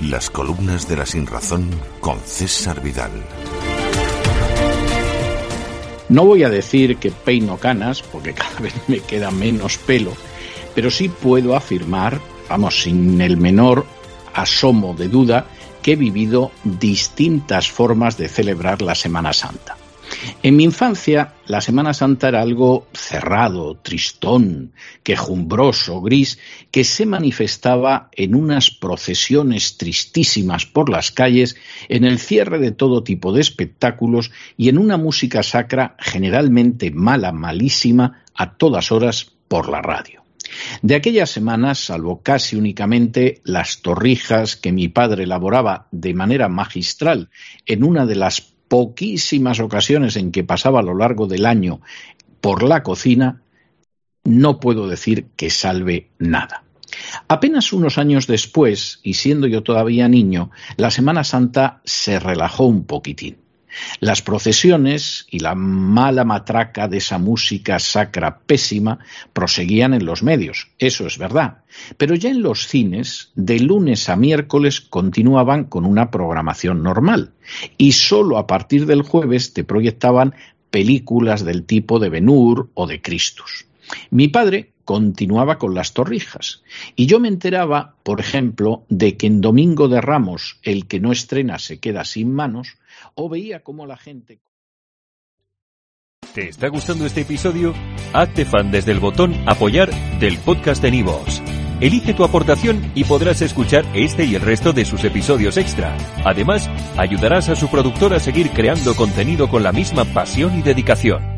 Hablemos de la sinrazón con César Vidal. No voy a decir que peino canas, porque cada vez me queda menos pelo, pero sí puedo afirmar, vamos, sin el menor asomo de duda, que he vivido distintas formas de celebrar la Semana Santa. En mi infancia, la Semana Santa era algo cerrado, tristón, quejumbroso, gris, que se manifestaba en unas procesiones tristísimas por las calles, en el cierre de todo tipo de espectáculos y en una música sacra generalmente mala, malísima, a todas horas por la radio. De aquellas semanas, salvo casi únicamente las torrijas que mi padre elaboraba de manera magistral en una de las poquísimas ocasiones en que pasaba a lo largo del año por la cocina, no puedo decir que salve nada. Apenas unos años después, y siendo yo todavía niño, la Semana Santa se relajó un poquitín. Las procesiones y la mala matraca de esa música sacra pésima proseguían en los medios, eso es verdad, pero ya en los cines, de lunes a miércoles continuaban con una programación normal, y solo a partir del jueves te proyectaban películas del tipo de Benur o de Christus. Mi padre continuaba con las torrijas. Y yo me enteraba, por ejemplo, de que en Domingo de Ramos el que no estrena se queda sin manos, o veía cómo la gente... ¿Te está gustando este episodio? Hazte fan desde el botón apoyar del podcast de Nivos. Elige tu aportación y podrás escuchar este y el resto de sus episodios extra. Además, ayudarás a su productor a seguir creando contenido con la misma pasión y dedicación.